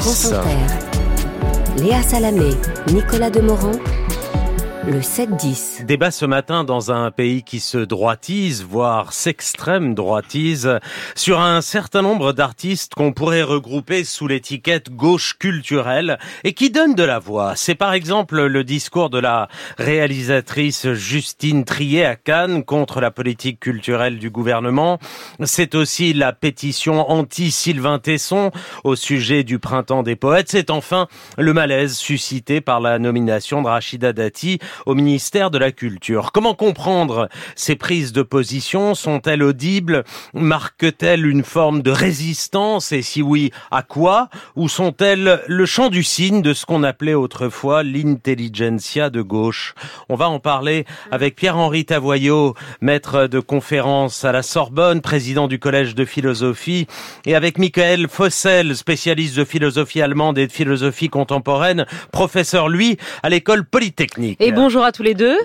7-10. Léa Salamé, Nicolas Demorand le 7-10. Débat ce matin dans un pays qui se droitise, voire s'extrême droitise, sur un certain nombre d'artistes qu'on pourrait regrouper sous l'étiquette gauche culturelle et qui donnent de la voix. C'est par exemple le discours de la réalisatrice Justine Trier à Cannes contre la politique culturelle du gouvernement. C'est aussi la pétition anti-Sylvain Tesson au sujet du printemps des poètes. C'est enfin le malaise suscité par la nomination de Rachida Dati au ministère de la Culture. Comment comprendre ces prises de position? Sont-elles audibles? Marquent-elles une forme de résistance? Et si oui, à quoi? Ou sont-elles le champ du signe de ce qu'on appelait autrefois l'intelligentsia de gauche? On va en parler avec Pierre-Henri Tavoyot, maître de conférence à la Sorbonne, président du Collège de philosophie, et avec Michael Fossel, spécialiste de philosophie allemande et de philosophie contemporaine, professeur, lui, à l'école polytechnique. Bonjour à tous les deux.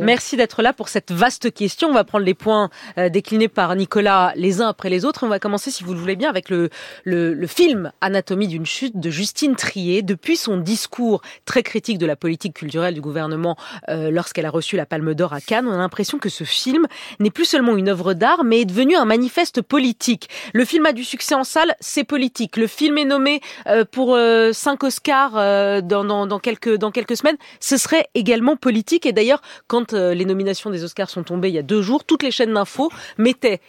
Merci d'être là pour cette vaste question. On va prendre les points euh, déclinés par Nicolas les uns après les autres. On va commencer, si vous le voulez bien, avec le, le, film Anatomie d'une chute de Justine Trier. Depuis son discours très critique de la politique culturelle du gouvernement euh, lorsqu'elle a reçu la Palme d'Or à Cannes, on a l'impression que ce film n'est plus seulement une œuvre d'art, mais est devenu un manifeste politique. Le film a du succès en salle, c'est politique. Le film est nommé euh, pour cinq Oscars dans, dans, dans, quelques, dans quelques semaines. Ce serait également politique. Et d'ailleurs, quand euh, les nominations des Oscars sont tombées il y a deux jours, toutes les chaînes d'infos mettaient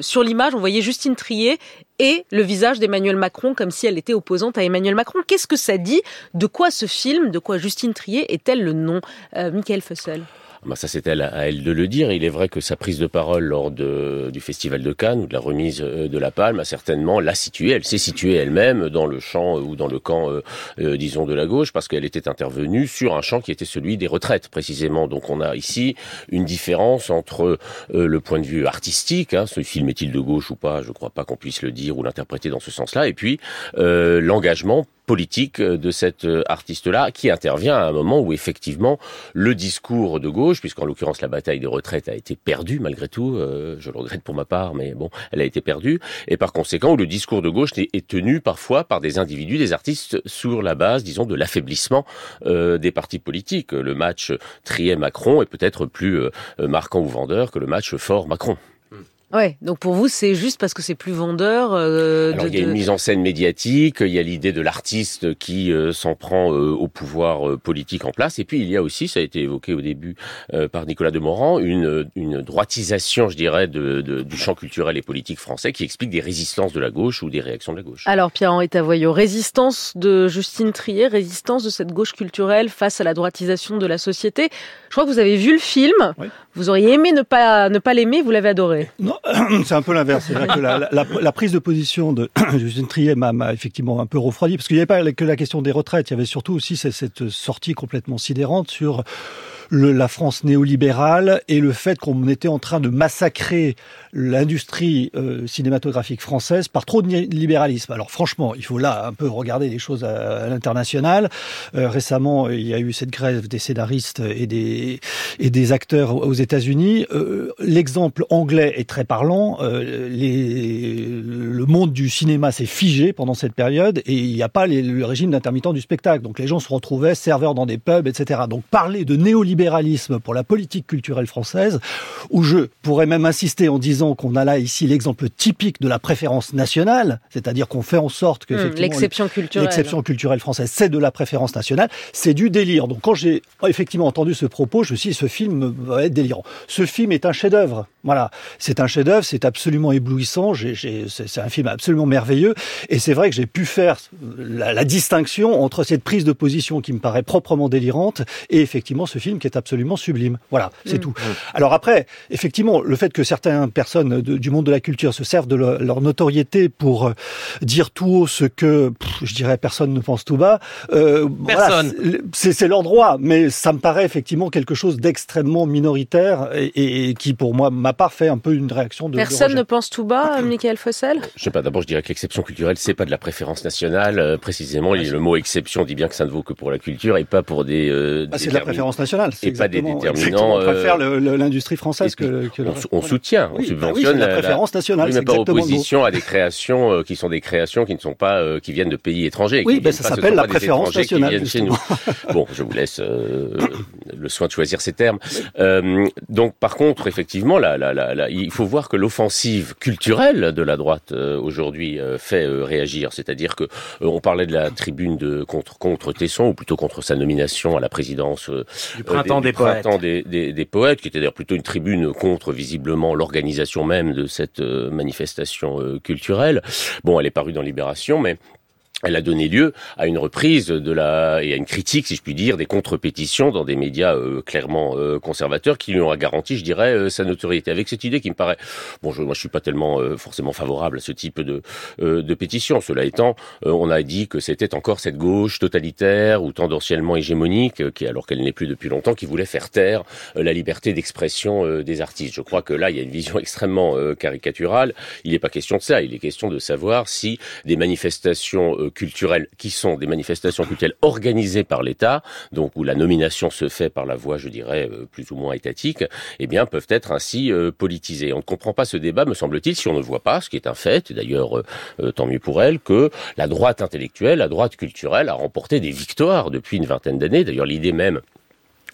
sur l'image, on voyait Justine Trier et le visage d'Emmanuel Macron comme si elle était opposante à Emmanuel Macron. Qu'est-ce que ça dit? De quoi ce film, de quoi Justine Trier est-elle le nom? Euh, Michael Fussel bah, ça c'est à elle de le dire. Il est vrai que sa prise de parole lors du festival de Cannes ou de la remise euh, de la Palme a certainement l'a située. Elle s'est située elle-même dans le champ euh, ou dans le camp, euh, disons, de la gauche parce qu'elle était intervenue sur un champ qui était celui des retraites précisément. Donc on a ici une différence entre le point de vue artistique, hein, ce film est-il de gauche ou pas, je ne crois pas qu'on puisse le dire ou l'interpréter dans ce sens-là, et puis l'engagement politique de cet artiste-là qui intervient à un moment où effectivement le discours de gauche, puisqu'en l'occurrence la bataille des retraites a été perdue malgré tout, euh, je le regrette pour ma part, mais bon, elle a été perdue, et par conséquent où le discours de gauche est, tenu parfois par des individus, des artistes sur la base, disons, de l'affaiblissement euh, des partis politiques. Le match Trier-Macron est peut-être plus euh, marquant ou vendeur que le match fort-Macron. Ouais, donc pour vous, c'est juste parce que c'est plus vendeur. Euh, Alors, il y a une mise en scène médiatique, il y a l'idée de l'artiste qui euh, s'en prend euh, au pouvoir euh, politique en place, et puis il y a aussi, ça a été évoqué au début par Nicolas Demorand, une, une droitisation, je dirais, de, de, du champ culturel et politique français qui explique des résistances de la gauche ou des réactions de la gauche. Alors Pierre-Henri Tavoyot, résistance de Justine Trier, résistance de cette gauche culturelle face à la droitisation de la société. Je crois que vous avez vu le film, vous auriez aimé ne pas ne pas l'aimer, vous l'avez adoré. Non, c'est un peu l'inverse. La, prise de position de Justine Trier m'a effectivement un peu refroidi, parce qu'il n'y avait pas que la question des retraites, il y avait surtout aussi cette sortie complètement sidérante sur le, la France néolibérale et le fait qu'on était en train de massacrer l'industrie euh, cinématographique française par trop de libéralisme. Alors franchement, il faut là un peu regarder les choses à, l'international. Euh, récemment, il y a eu cette grève des scénaristes et des, et des acteurs aux États-Unis. Euh, l'exemple anglais est très parlant. Le monde du cinéma s'est figé pendant cette période et il n'y a pas le régime d'intermittent du spectacle. Donc les gens se retrouvaient serveurs dans des pubs, etc. Donc parler de néolibéralisme libéralisme pour la politique culturelle française, où je pourrais même insister en disant qu'on a là ici l'exemple typique de la préférence nationale, c'est-à-dire qu'on fait en sorte que mmh, l'exception culturelle, française, c'est de la préférence nationale, c'est du délire. Donc quand j'ai effectivement entendu ce propos, je me suis dit ce film va être délirant. Ce film est un chef-d'œuvre. Voilà, c'est un chef-d'œuvre, c'est absolument éblouissant. c'est un film absolument merveilleux, et c'est vrai que j'ai pu faire la, la distinction entre cette prise de position qui me paraît proprement délirante et effectivement ce film qui est absolument sublime. Voilà, c'est mmh. tout. Alors après, effectivement, le fait que certaines personnes du monde de la culture se servent de leur notoriété pour euh, dire tout haut ce que, je dirais, personne ne pense tout bas, euh, personne. c'est leur droit, mais ça me paraît effectivement quelque chose d'extrêmement minoritaire et, et, qui, pour moi, m'a pas fait un peu une réaction de Personne ne pense tout bas, Michael Fossel? Je sais pas, d'abord je dirais que l'exception culturelle, c'est pas de la préférence nationale. Euh, précisément, le mot exception dit bien que ça ne vaut que pour la culture et pas pour des... Euh, ah, c'est de la préférence nationale. Et pas des déterminants... On préfère l'industrie française que, que on, soutient, on subventionne la, préférence nationale. Oui, mais pas opposition à des créations qui sont des créations qui ne sont pas... qui viennent de pays étrangers. Oui, ben, ça s'appelle la préférence nationale. Bon, je vous laisse le soin de choisir ces termes. Euh, donc, par contre, effectivement, là, là, là, il faut voir que l'offensive culturelle de la droite euh, aujourd'hui euh, fait euh, réagir. C'est-à-dire que on parlait de la tribune de contre contre Tesson, ou plutôt contre sa nomination à la présidence du printemps, des, poètes. Des, des, des, poètes, qui était d'ailleurs plutôt une tribune contre visiblement l'organisation même de cette manifestation culturelle. Bon, elle est parue dans Libération, mais elle a donné lieu à une reprise de la et à une critique, si je puis dire, des contre-pétitions dans des médias euh, clairement euh, conservateurs qui lui ont garanti, je dirais, euh, sa notoriété. Avec cette idée qui me paraît, bon, je, moi je suis pas tellement forcément favorable à ce type de de pétition. Cela étant, on a dit que c'était encore cette gauche totalitaire ou tendanciellement hégémonique, qui alors qu'elle n'est plus depuis longtemps, qui voulait faire taire la liberté d'expression des artistes. Je crois que là, il y a une vision extrêmement caricaturale. Il n'est pas question de ça. Il est question de savoir si des manifestations culturelles qui sont des manifestations culturelles organisées par l'État, donc où la nomination se fait par la voie, je dirais, euh, plus ou moins étatique, eh bien, peuvent être ainsi euh, politisées. On ne comprend pas ce débat, me semble-t-il, si on ne voit pas, ce qui est un fait, d'ailleurs, euh, tant mieux pour elle, que la droite intellectuelle, la droite culturelle a remporté des victoires depuis une vingtaine d'années. D'ailleurs, l'idée même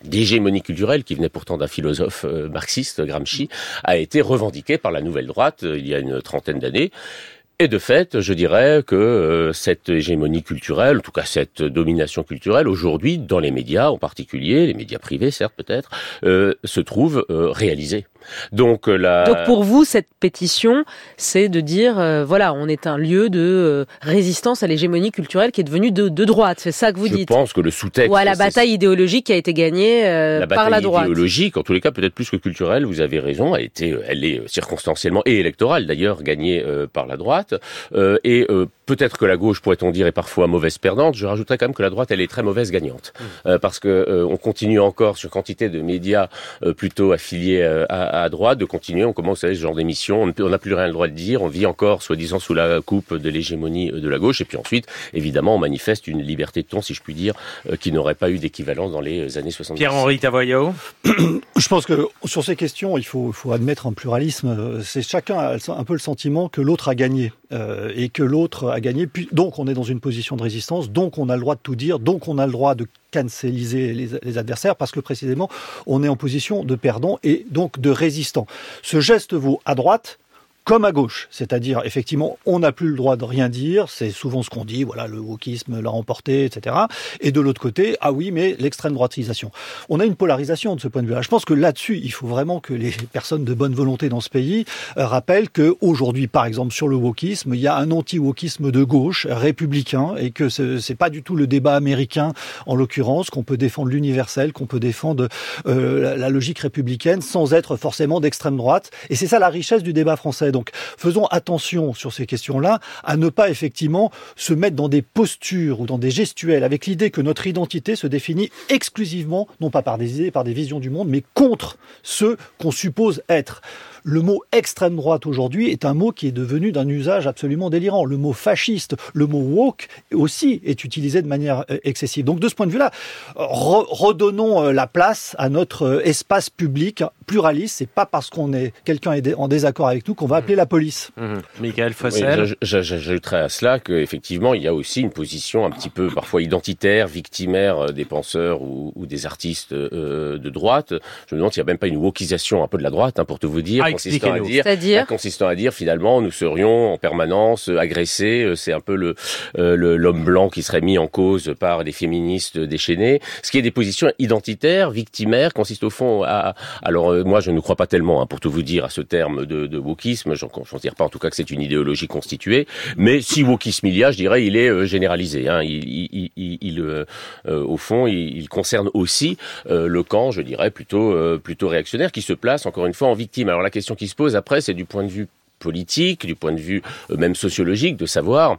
d'hégémonie culturelle qui venait pourtant d'un philosophe marxiste, Gramsci, a été revendiquée par la nouvelle droite il y a une trentaine d'années. Et de fait, je dirais que euh, cette hégémonie culturelle, en tout cas cette domination culturelle, aujourd'hui, dans les médias en particulier, les médias privés certes peut-être, euh, se trouve euh, réalisée. Donc, euh, la... Donc pour vous, cette pétition, c'est de dire, euh, voilà, on est un lieu de euh, résistance à l'hégémonie culturelle qui est devenue de, de droite. C'est ça que vous dites Je pense que le sous-texte... Ou à la bataille idéologique qui a été gagnée par la droite. La bataille idéologique, en tous les cas peut-être plus que culturelle, vous avez raison, a été, elle est circonstanciellement et électorale d'ailleurs, gagnée par la droite. et peut-être que la gauche, pourrait-on dire, est parfois mauvaise perdante. Je rajouterais quand même que la droite, elle est très mauvaise gagnante. Mmh. parce que on continue encore sur quantité de médias plutôt affiliés à à droite de continuer. On commence à ce genre d'émission. On n'a plus rien le droit de dire. On vit encore, soi-disant, sous la coupe de l'hégémonie de la gauche. Et puis ensuite, évidemment, on manifeste une liberté de ton, si je puis dire, euh, qui n'aurait pas eu d'équivalent dans les années 70. Pierre-Henri Tavoyot Je pense que sur ces questions, il faut, faut admettre un pluralisme. C'est chacun a un peu le sentiment que l'autre a gagné euh, et que l'autre a gagné. Donc, on est dans une position de résistance. Donc, on a le droit de tout dire. Donc, on a le droit de canceliser les, adversaires parce que précisément on est en position de perdant et donc de résistant. Ce geste vaut à droite comme à gauche, c'est-à-dire effectivement on n'a plus le droit de rien dire, c'est souvent ce qu'on dit, voilà le wokisme l'a emporté, etc. Et de l'autre côté, ah oui mais l'extrême droitisation. On a une polarisation de ce point de vue-là. Je pense que là-dessus il faut vraiment que les personnes de bonne volonté dans ce pays euh, rappellent que aujourd'hui par exemple sur le wokisme il y a un anti-wokisme de gauche républicain et que c'est pas du tout le débat américain en l'occurrence qu'on peut défendre l'universel, qu'on peut défendre euh, la, la logique républicaine sans être forcément d'extrême droite. Et c'est ça la richesse du débat français donc faisons attention sur ces questions-là à ne pas effectivement se mettre dans des postures ou dans des gestuels avec l'idée que notre identité se définit exclusivement, non pas par des idées, par des visions du monde, mais contre ceux qu'on suppose être. Le mot extrême droite aujourd'hui est un mot qui est devenu d'un usage absolument délirant. Le mot fasciste, le mot woke aussi est utilisé de manière euh, excessive. Donc de ce point de vue-là, redonnons euh, la place à notre euh, espace public pluraliste. C'est pas parce qu'on est quelqu'un est en désaccord avec nous qu'on va appeler la police. Mmh. Michael Fossel. J'ajouterais à cela qu'effectivement, il y a aussi une position un petit peu parfois identitaire, victimaire des penseurs ou, des artistes de droite. Je me demande s'il n'y a même pas une wokisation un peu de la droite, hein, pour tout vous dire consistant à dire, bah, consistant à dire finalement nous serions en permanence euh, agressés. Euh, c'est un peu le euh, l'homme blanc qui serait mis en cause par des féministes déchaînés. Ce qui est des positions identitaires, victimaires, consiste au fond à. Alors moi je ne crois pas tellement, hein, pour tout vous dire, à ce terme de, de wokisme. J'en considère pas en tout cas que c'est une idéologie constituée. Mais si wokisme il y a, je dirais, il est généralisé. Hein. Il, il, il, il au fond, il, concerne aussi le camp, je dirais, plutôt plutôt réactionnaire, qui se place encore une fois en victime. Alors la question qui se pose après, c'est du point de vue politique, du point de vue euh, même sociologique, de savoir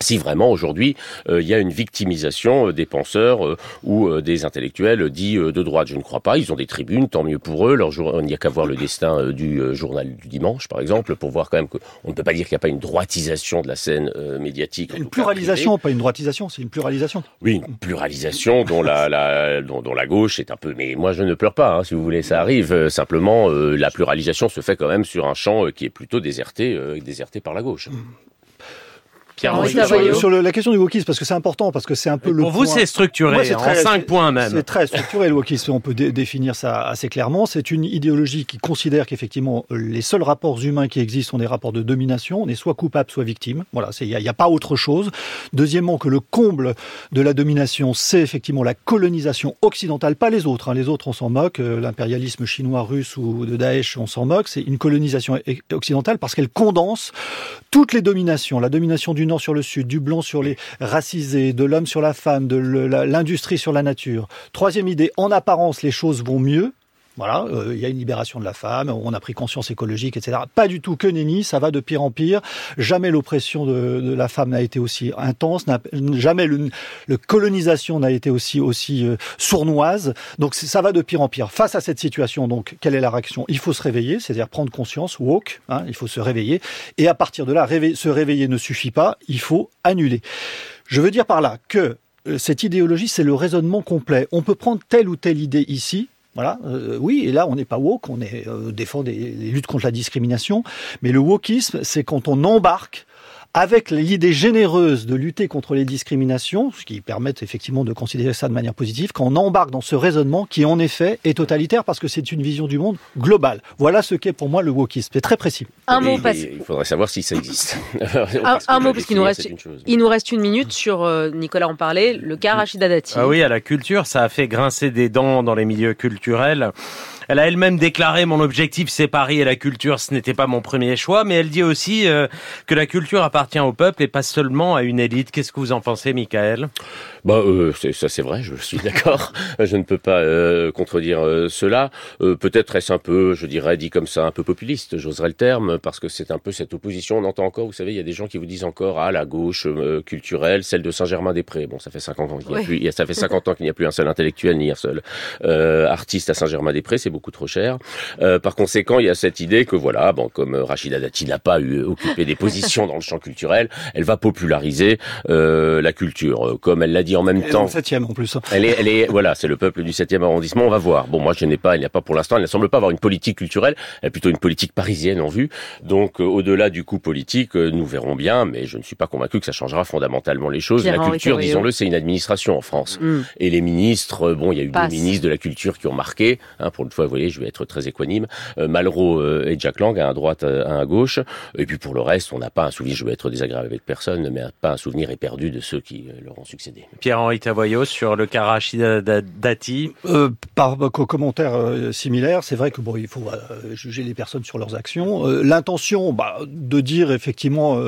si vraiment aujourd'hui il y a une victimisation des penseurs ou des intellectuels dits de droite. Je ne crois pas. Ils ont des tribunes, tant mieux pour eux. Leur jour, il n'y a qu'à voir le destin du journal du dimanche, par exemple, pour voir quand même qu'on ne peut pas dire qu'il n'y a pas une droitisation de la scène médiatique. Une pluralisation, pas une droitisation, c'est une pluralisation. Oui, une pluralisation dont la, la dont, dont, la gauche est un peu. Mais moi, je ne pleure pas. Hein, si vous voulez, ça arrive. simplement, la pluralisation se fait quand même sur un champ qui est plutôt déserté, déserté par la gauche. Mmh. sur, la question du wokisme, parce que c'est important, parce que c'est un peu le. Pour vous, c'est structuré, en cinq points même. C'est très structuré le wokisme. On peut définir ça assez clairement. C'est une idéologie qui considère qu'effectivement les seuls rapports humains qui existent sont des rapports de domination. On est soit coupable, soit victime. Voilà, il n'y a, a, pas autre chose. Deuxièmement, que le comble de la domination, c'est effectivement la colonisation occidentale, pas les autres. Hein. Les autres, on s'en moque. Euh, l'impérialisme chinois, russe ou de Daesh, on s'en moque. C'est une colonisation occidentale parce qu'elle condense toutes les dominations. La domination du Nord sur le Sud, du blanc sur les racisés, de l'homme sur la femme, de l'industrie sur la nature. Troisième idée, en apparence, les choses vont mieux. Voilà, euh, il y a une libération de la femme, on a pris conscience écologique, etc. Pas du tout que nenni, ça va de pire en pire. Jamais l'oppression de, la femme n'a été aussi intense, jamais le, colonisation n'a été aussi aussi euh, sournoise. Donc ça va de pire en pire. Face à cette situation, donc quelle est la réaction? Il faut se réveiller, c'est-à-dire prendre conscience, walk. Hein, il faut se réveiller. Et à partir de là, se réveiller ne suffit pas, il faut annuler. Je veux dire par là que euh, cette idéologie, c'est le raisonnement complet. On peut prendre telle ou telle idée ici, voilà, euh, oui, et là on n'est pas woke, on est euh, défend des, les luttes contre la discrimination, mais le wokisme, c'est quand on embarque avec l'idée généreuse de lutter contre les discriminations, ce qui permet effectivement de considérer ça de manière positive, quand on embarque dans ce raisonnement qui en effet est totalitaire parce que c'est une vision du monde globale. Voilà ce qu'est pour moi le wokisme. C'est très précis. Un mot, parce... Il faudrait savoir si ça existe. un, mot, parce qu'il nous reste, il nous reste une minute sur, euh, Nicolas en parlait, le cas Rachida Dati. Ah oui, à la culture, ça a fait grincer des dents dans les milieux culturels. Elle a elle-même déclaré mon objectif c'est Paris et la culture, ce n'était pas mon premier choix, mais elle dit aussi euh, que la culture appartient au peuple et pas seulement à une élite. Qu'est-ce que vous en pensez, Michael? Bah euh, ça c'est vrai, je suis d'accord. je ne peux pas euh, contredire euh, cela. Peut-être est-ce un peu, je dirais, dit comme ça, un peu populiste, j'oserais le terme, parce que c'est un peu cette opposition. On entend encore, vous savez, il y a des gens qui vous disent encore ah la gauche culturelle, celle de Saint-Germain-des-Prés. Bon, ça fait 50 ans qu'il n'y a plus, ça fait 50 ans qu'il n'y a plus un seul intellectuel ni un seul artiste à Saint-Germain-des-Prés. C'est beaucoup trop cher. Euh, par conséquent, il y a cette idée que voilà, bon, comme Rachida Dati n'a pas eu occupé des positions dans le champ culturel, elle va populariser euh, la culture. Comme elle l'a dit en même elle temps. Est septième en plus. Elle est, elle est, voilà, c'est le peuple du septième arrondissement. On va voir. Bon, moi, je n'ai pas, il n'y a pas pour l'instant, elle ne semble pas avoir une politique culturelle. Elle a plutôt une politique parisienne en vue. Donc, euh, au-delà du coup politique, euh, nous verrons bien. Mais je ne suis pas convaincu que ça changera fondamentalement les choses. la culture, disons-le, c'est une administration en France. Mm. Et les ministres, bon, il y a eu des ministres de la culture qui ont marqué. Hein, pour une fois, vous voyez, je vais être très équanime. Euh, Malraux euh, et Jack Lang à droite, euh, à gauche. Et puis pour le reste, on n'a pas un souvenir, je vais être désagréable avec personne, mais pas un souvenir éperdu de ceux qui leur ont succédé. Pierre-Henri Tavoyot sur le Karachi Dati. Euh, par commentaire similaire, c'est vrai que bon, il faut juger les personnes sur leurs actions. L'intention bah, de dire effectivement,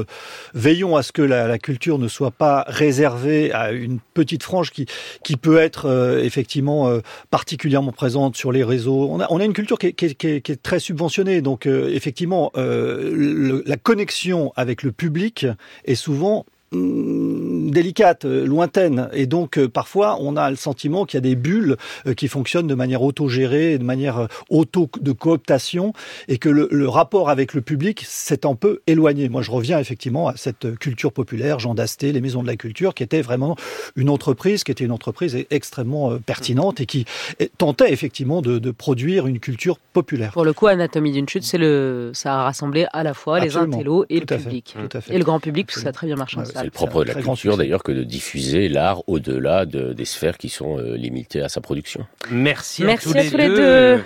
veillons à ce que la, la, culture ne soit pas réservée à une petite frange qui qui peut être effectivement particulièrement présente sur les réseaux. On a, une culture qui est, très subventionnée, donc euh, effectivement, euh, la connexion avec le public est souvent Mm, délicate, euh, lointaine, et donc euh, parfois on a le sentiment qu'il y a des bulles euh, qui fonctionnent de manière autogérée, de manière auto de cooptation, et que le, le rapport avec le public s'est un peu éloigné. Moi, je reviens effectivement à cette culture populaire, Jean Dasté, les maisons de la culture, qui était vraiment une entreprise, qui était une entreprise extrêmement pertinente et qui tentait effectivement de, de produire une culture populaire. Pour le coup, Anatomie d'une chute, c'est le, ça a rassemblé à la fois les intellos et le public, et le grand public, puisque ça a très bien marché. C'est le propre de la culture d'ailleurs que de diffuser l'art au-delà de, des sphères qui sont euh, limitées à sa production. Merci, Merci à tous, les, deux.